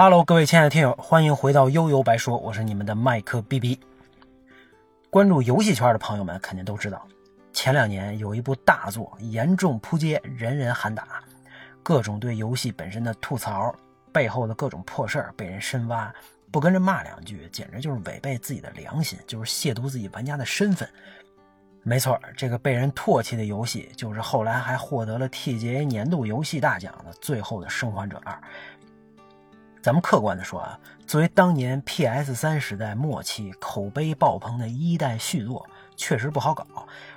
Hello，各位亲爱的听友，欢迎回到悠悠白说，我是你们的麦克 BB。关注游戏圈的朋友们肯定都知道，前两年有一部大作严重扑街，人人喊打，各种对游戏本身的吐槽，背后的各种破事儿被人深挖，不跟着骂两句，简直就是违背自己的良心，就是亵渎自己玩家的身份。没错，这个被人唾弃的游戏，就是后来还获得了 TGA 年度游戏大奖的《最后的生还者二》。咱们客观的说啊，作为当年 PS 三时代末期口碑爆棚的一代续作，确实不好搞。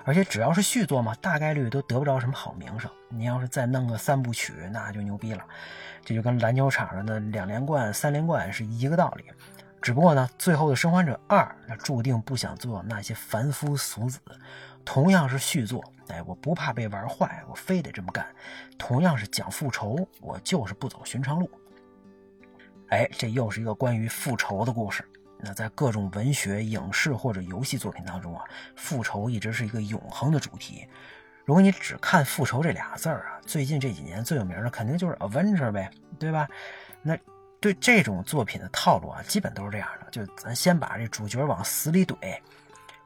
而且只要是续作嘛，大概率都得不着什么好名声。你要是再弄个三部曲，那就牛逼了。这就跟篮球场上的两连冠、三连冠是一个道理。只不过呢，最后的生还者二，那注定不想做那些凡夫俗子。同样是续作，哎，我不怕被玩坏，我非得这么干。同样是讲复仇，我就是不走寻常路。哎，这又是一个关于复仇的故事。那在各种文学、影视或者游戏作品当中啊，复仇一直是一个永恒的主题。如果你只看“复仇”这俩字儿啊，最近这几年最有名的肯定就是《Avenger》呗，对吧？那对这种作品的套路啊，基本都是这样的：就咱先把这主角往死里怼，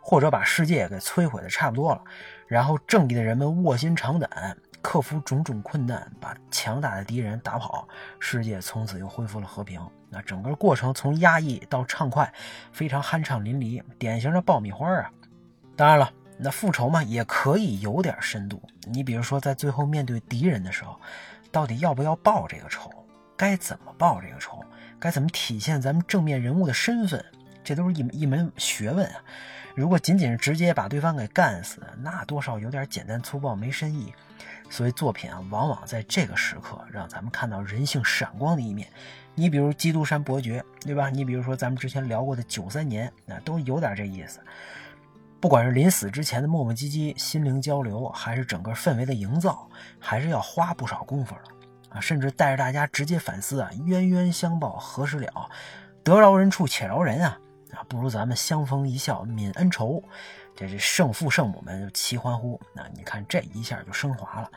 或者把世界给摧毁的差不多了，然后正义的人们卧薪尝胆。克服种种困难，把强大的敌人打跑，世界从此又恢复了和平。那整个过程从压抑到畅快，非常酣畅淋漓，典型的爆米花啊！当然了，那复仇嘛，也可以有点深度。你比如说，在最后面对敌人的时候，到底要不要报这个仇？该怎么报这个仇？该怎么体现咱们正面人物的身份？这都是一一门学问啊！如果仅仅是直接把对方给干死，那多少有点简单粗暴，没深意。所以作品啊，往往在这个时刻让咱们看到人性闪光的一面。你比如《基督山伯爵》，对吧？你比如说咱们之前聊过的《九三年》，那都有点这意思。不管是临死之前的磨磨唧唧、心灵交流，还是整个氛围的营造，还是要花不少功夫了啊！甚至带着大家直接反思啊：冤冤相报何时了？得饶人处且饶人啊！啊，不如咱们相逢一笑泯恩仇。这这圣父圣母们齐欢呼，那你看这一下就升华了。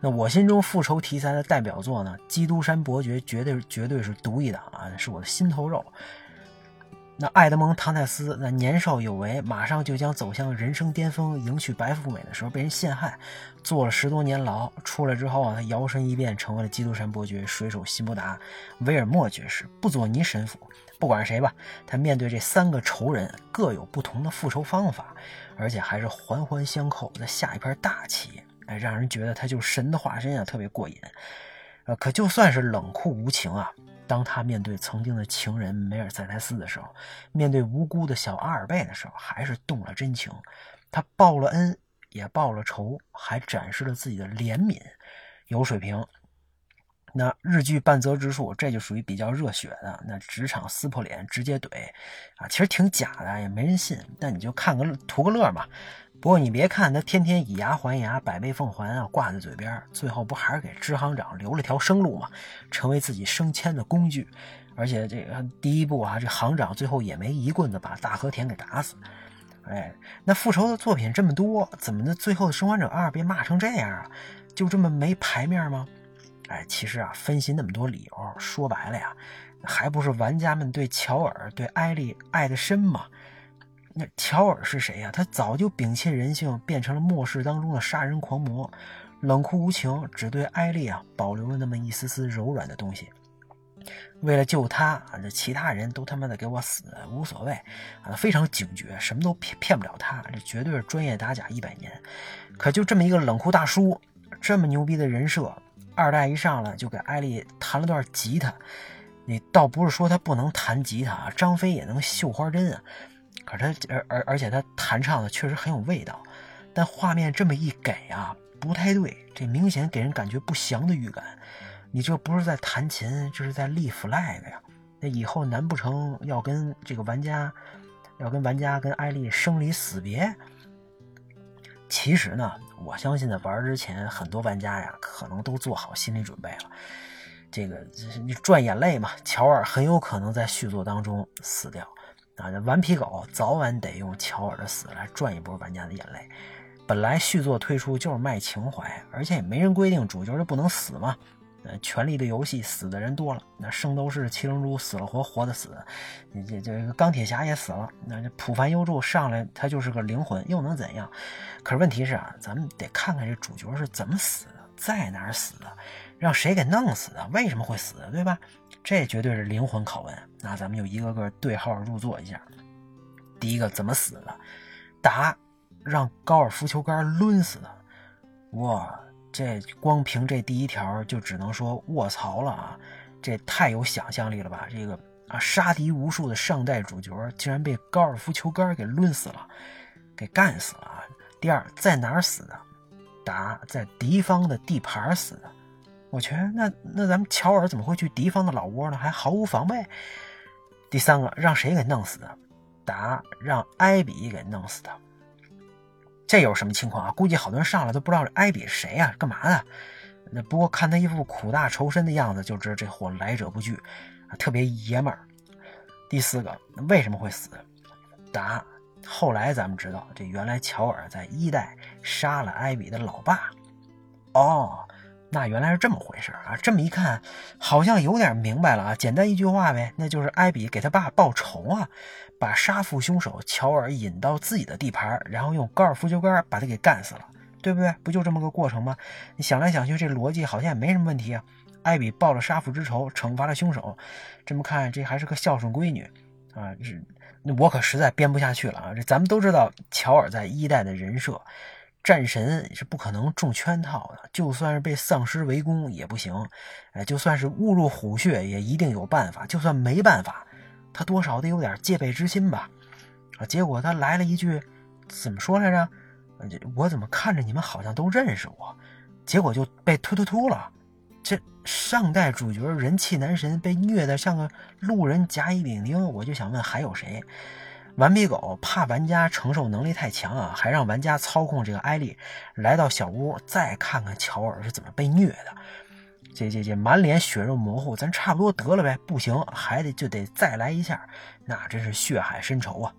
那我心中复仇题材的代表作呢，《基督山伯爵》绝对绝对是独一档啊，是我的心头肉。那爱德蒙·唐泰斯那年少有为，马上就将走向人生巅峰，迎娶白富美的时候被人陷害，坐了十多年牢，出来之后啊，他摇身一变成为了基督山伯爵水手辛伯达、威尔莫爵士、布佐尼神父。不管是谁吧，他面对这三个仇人，各有不同的复仇方法，而且还是环环相扣，在下一盘大棋，哎，让人觉得他就神的化身啊，特别过瘾。呃，可就算是冷酷无情啊，当他面对曾经的情人梅尔塞莱斯的时候，面对无辜的小阿尔贝的时候，还是动了真情。他报了恩，也报了仇，还展示了自己的怜悯，有水平。那日剧半泽直树，这就属于比较热血的，那职场撕破脸直接怼，啊，其实挺假的，也没人信。但你就看个图个乐嘛。不过你别看他天天以牙还牙，百倍奉还啊，挂在嘴边，最后不还是给支行长留了条生路嘛，成为自己升迁的工具。而且这个第一步啊，这行长最后也没一棍子把大和田给打死。哎，那复仇的作品这么多，怎么的最后的生还者二被骂成这样啊？就这么没牌面吗？哎，其实啊，分析那么多理由，说白了呀，还不是玩家们对乔尔、对艾丽爱的深吗？那乔尔是谁呀？他早就摒弃人性，变成了末世当中的杀人狂魔，冷酷无情，只对艾丽啊保留了那么一丝丝柔软的东西。为了救他啊，这其他人都他妈的给我死，无所谓啊，非常警觉，什么都骗骗不了他，这绝对是专业打假一百年。可就这么一个冷酷大叔，这么牛逼的人设。二代一上来就给艾丽弹了段吉他，你倒不是说他不能弹吉他啊，张飞也能绣花针啊。可是他而而而且他弹唱的确实很有味道，但画面这么一给啊，不太对，这明显给人感觉不祥的预感。你这不是在弹琴，这是在立 flag 呀。那以后难不成要跟这个玩家，要跟玩家跟艾丽生离死别？其实呢，我相信在玩之前，很多玩家呀，可能都做好心理准备了。这个你赚眼泪嘛，乔尔很有可能在续作当中死掉啊！顽皮狗早晚得用乔尔的死来赚一波玩家的眼泪。本来续作推出就是卖情怀，而且也没人规定主角就不能死嘛。呃，权力的游戏死的人多了，那圣斗士、七龙珠死了活活的死，你这这个钢铁侠也死了，那这普凡幽助上来他就是个灵魂，又能怎样？可是问题是啊，咱们得看看这主角是怎么死的，在哪儿死的，让谁给弄死的，为什么会死，对吧？这绝对是灵魂拷问。那咱们就一个个对号入座一下。第一个怎么死的？答：让高尔夫球杆抡死的。哇！这光凭这第一条就只能说卧槽了啊！这太有想象力了吧？这个啊，杀敌无数的上代主角竟然被高尔夫球杆给抡死了，给干死了啊！第二，在哪儿死的？答：在敌方的地盘死的。我去，那那咱们乔尔怎么会去敌方的老窝呢？还毫无防备。第三个，让谁给弄死的？答：让艾比给弄死的。这又是什么情况啊？估计好多人上来都不知道这艾比是谁呀？干嘛的？那不过看他一副苦大仇深的样子，就知道这货来者不拒，特别爷们儿。第四个，为什么会死？答：后来咱们知道，这原来乔尔在一代杀了艾比的老爸。哦。那原来是这么回事啊！这么一看，好像有点明白了啊。简单一句话呗，那就是艾比给他爸报仇啊，把杀父凶手乔尔引到自己的地盘，然后用高尔夫球杆把他给干死了，对不对？不就这么个过程吗？你想来想去，这逻辑好像也没什么问题啊。艾比报了杀父之仇，惩罚了凶手，这么看这还是个孝顺闺女啊！这我可实在编不下去了啊！这咱们都知道乔尔在一代的人设。战神是不可能中圈套的，就算是被丧尸围攻也不行，哎，就算是误入虎穴也一定有办法，就算没办法，他多少得有点戒备之心吧？啊，结果他来了一句，怎么说来着？我怎么看着你们好像都认识我？结果就被突突突了。这上代主角人气男神被虐的像个路人甲乙丙丁，我就想问还有谁？顽皮狗怕玩家承受能力太强啊，还让玩家操控这个艾丽来到小屋，再看看乔尔是怎么被虐的。这这这满脸血肉模糊，咱差不多得了呗？不行，还得就得再来一下，那真是血海深仇啊！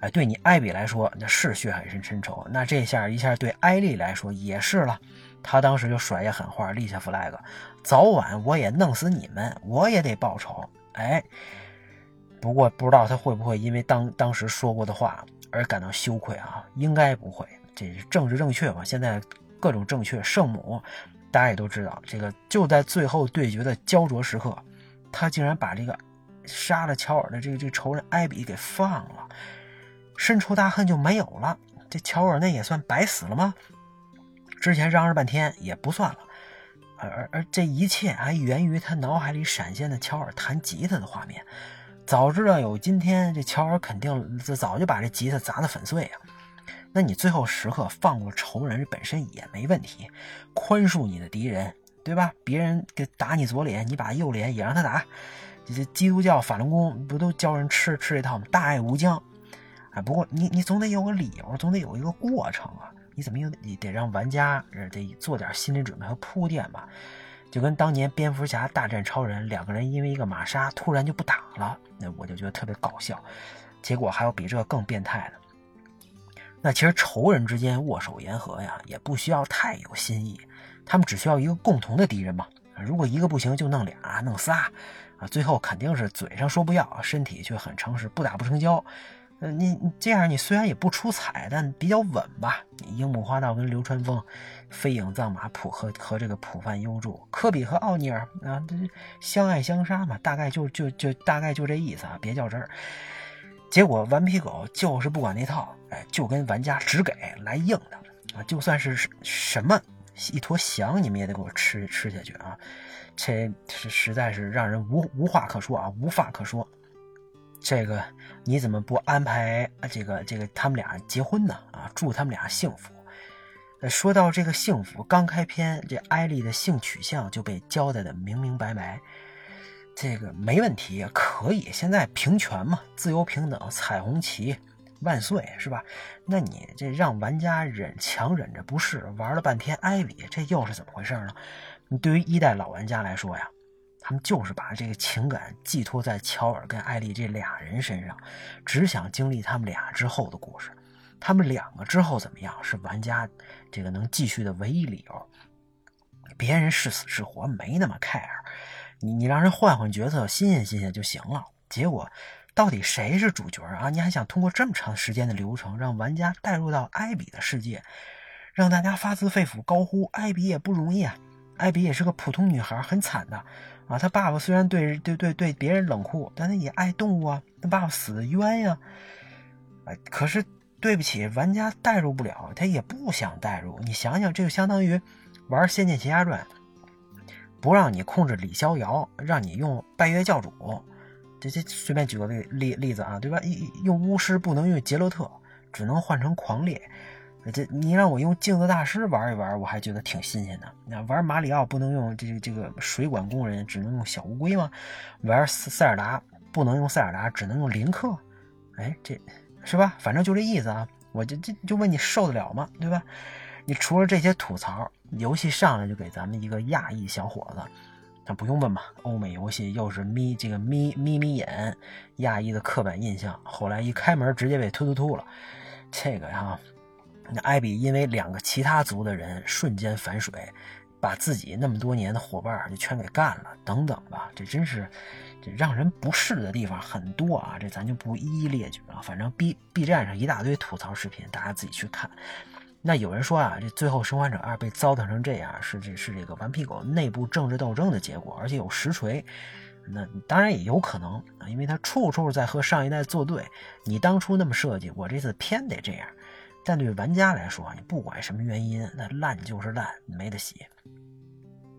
哎，对你艾比来说那是血海深深仇，那这下一下对艾丽来说也是了。他当时就甩下狠话，立下 flag，早晚我也弄死你们，我也得报仇。哎。不过不知道他会不会因为当当时说过的话而感到羞愧啊？应该不会，这是政治正确嘛。现在各种正确，圣母大家也都知道，这个就在最后对决的焦灼时刻，他竟然把这个杀了乔尔的这个这仇人艾比给放了，深仇大恨就没有了。这乔尔那也算白死了吗？之前嚷嚷半天也不算了，而而而这一切还源于他脑海里闪现的乔尔弹吉他的画面。早知道有今天，这乔尔肯定早就把这吉他砸得粉碎啊！那你最后时刻放过仇人本身也没问题，宽恕你的敌人，对吧？别人给打你左脸，你把右脸也让他打。这基督教法轮功不都教人吃吃这套吗？大爱无疆啊！不过你你总得有个理由，总得有一个过程啊！你怎么又你得让玩家得做点心理准备和铺垫吧？就跟当年蝙蝠侠大战超人，两个人因为一个玛莎突然就不打了，那我就觉得特别搞笑。结果还有比这更变态的。那其实仇人之间握手言和呀，也不需要太有新意，他们只需要一个共同的敌人嘛。如果一个不行，就弄俩、弄仨，啊，最后肯定是嘴上说不要，身体却很诚实，不打不成交。呃，你你这样，你虽然也不出彩，但比较稳吧？樱木花道跟流川枫，飞影藏马普和和这个普范优助，科比和奥尼尔啊，这相爱相杀嘛，大概就就就大概就这意思啊，别较真儿。结果顽皮狗就是不管那套，哎，就跟玩家只给来硬的啊，就算是什么一坨翔，你们也得给我吃吃下去啊！这实实在是让人无无话可说啊，无话可说。这个你怎么不安排这个这个他们俩结婚呢？啊，祝他们俩幸福。说到这个幸福，刚开篇这艾丽的性取向就被交代的明明白白，这个没问题，可以。现在平权嘛，自由平等，彩虹旗万岁，是吧？那你这让玩家忍强忍着不是，玩了半天艾比，这又是怎么回事呢？你对于一代老玩家来说呀。他们就是把这个情感寄托在乔尔跟艾丽这俩人身上，只想经历他们俩之后的故事。他们两个之后怎么样，是玩家这个能继续的唯一理由。别人是死是活没那么 care，你你让人换换角色，新鲜新鲜就行了。结果到底谁是主角啊？你还想通过这么长时间的流程，让玩家带入到艾比的世界，让大家发自肺腑高呼艾比也不容易啊！艾比也是个普通女孩，很惨的啊。她爸爸虽然对对对对别人冷酷，但他也爱动物啊。他爸爸死的冤呀！哎，可是对不起，玩家代入不了，他也不想代入。你想想，这就相当于玩《仙剑奇侠传》，不让你控制李逍遥，让你用拜月教主。这这随便举个例例例子啊，对吧？用巫师不能用杰洛特，只能换成狂烈。这你让我用镜子大师玩一玩，我还觉得挺新鲜的。那玩马里奥不能用这个这个水管工人，只能用小乌龟吗？玩塞尔达不能用塞尔达，只能用林克。哎，这是吧？反正就这意思啊。我就就就问你受得了吗？对吧？你除了这些吐槽，游戏上来就给咱们一个亚裔小伙子。那不用问吧，欧美游戏又是眯这个眯眯眯眼，亚裔的刻板印象。后来一开门，直接被突突突了。这个呀，那艾比因为两个其他族的人瞬间反水，把自己那么多年的伙伴就全给干了，等等吧。这真是这让人不适的地方很多啊。这咱就不一一列举了。反正 B B 站上一大堆吐槽视频，大家自己去看。那有人说啊，这最后《生还者二》被糟蹋成这样，是这是这个顽皮狗内部政治斗争的结果，而且有实锤。那当然也有可能啊，因为他处处在和上一代作对。你当初那么设计，我这次偏得这样。但对玩家来说，你不管什么原因，那烂就是烂，没得洗。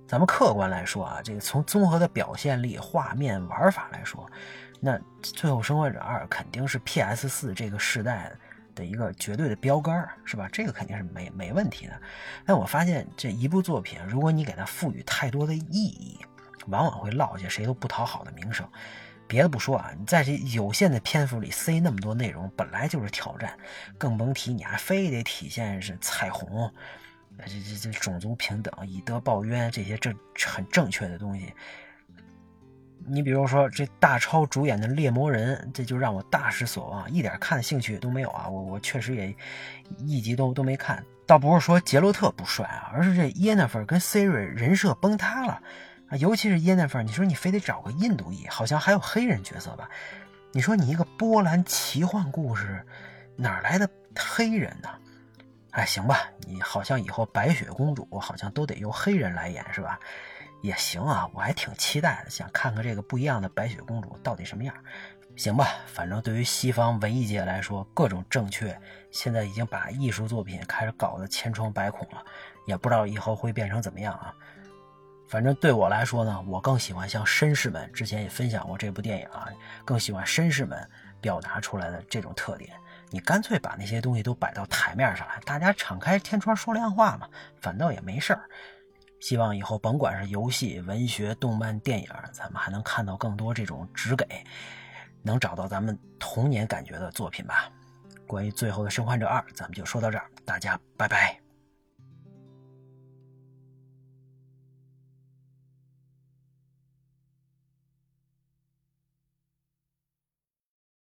咱们客观来说啊，这个从综合的表现力、画面、玩法来说，那《最后生还者二》肯定是 PS 四这个时代的。一个绝对的标杆是吧？这个肯定是没没问题的。但我发现这一部作品，如果你给它赋予太多的意义，往往会落下谁都不讨好的名声。别的不说啊，你在这有限的篇幅里塞那么多内容，本来就是挑战，更甭提你还非得体现是彩虹，这这这种族平等、以德报怨这些正很正确的东西。你比如说这大超主演的《猎魔人》，这就让我大失所望，一点看的兴趣都没有啊！我我确实也一集都都没看。倒不是说杰洛特不帅啊，而是这耶纳芬跟 Siri 人设崩塌了啊！尤其是耶娜芬，你说你非得找个印度裔，好像还有黑人角色吧？你说你一个波兰奇幻故事，哪来的黑人呢？哎，行吧，你好像以后白雪公主好像都得由黑人来演是吧？也行啊，我还挺期待的，想看看这个不一样的白雪公主到底什么样。行吧，反正对于西方文艺界来说，各种正确现在已经把艺术作品开始搞得千疮百孔了，也不知道以后会变成怎么样啊。反正对我来说呢，我更喜欢像绅士们之前也分享过这部电影啊，更喜欢绅士们表达出来的这种特点。你干脆把那些东西都摆到台面上来，大家敞开天窗说亮话嘛，反倒也没事儿。希望以后甭管是游戏、文学、动漫、电影，咱们还能看到更多这种只给能找到咱们童年感觉的作品吧。关于《最后的生还者二》，咱们就说到这儿，大家拜拜。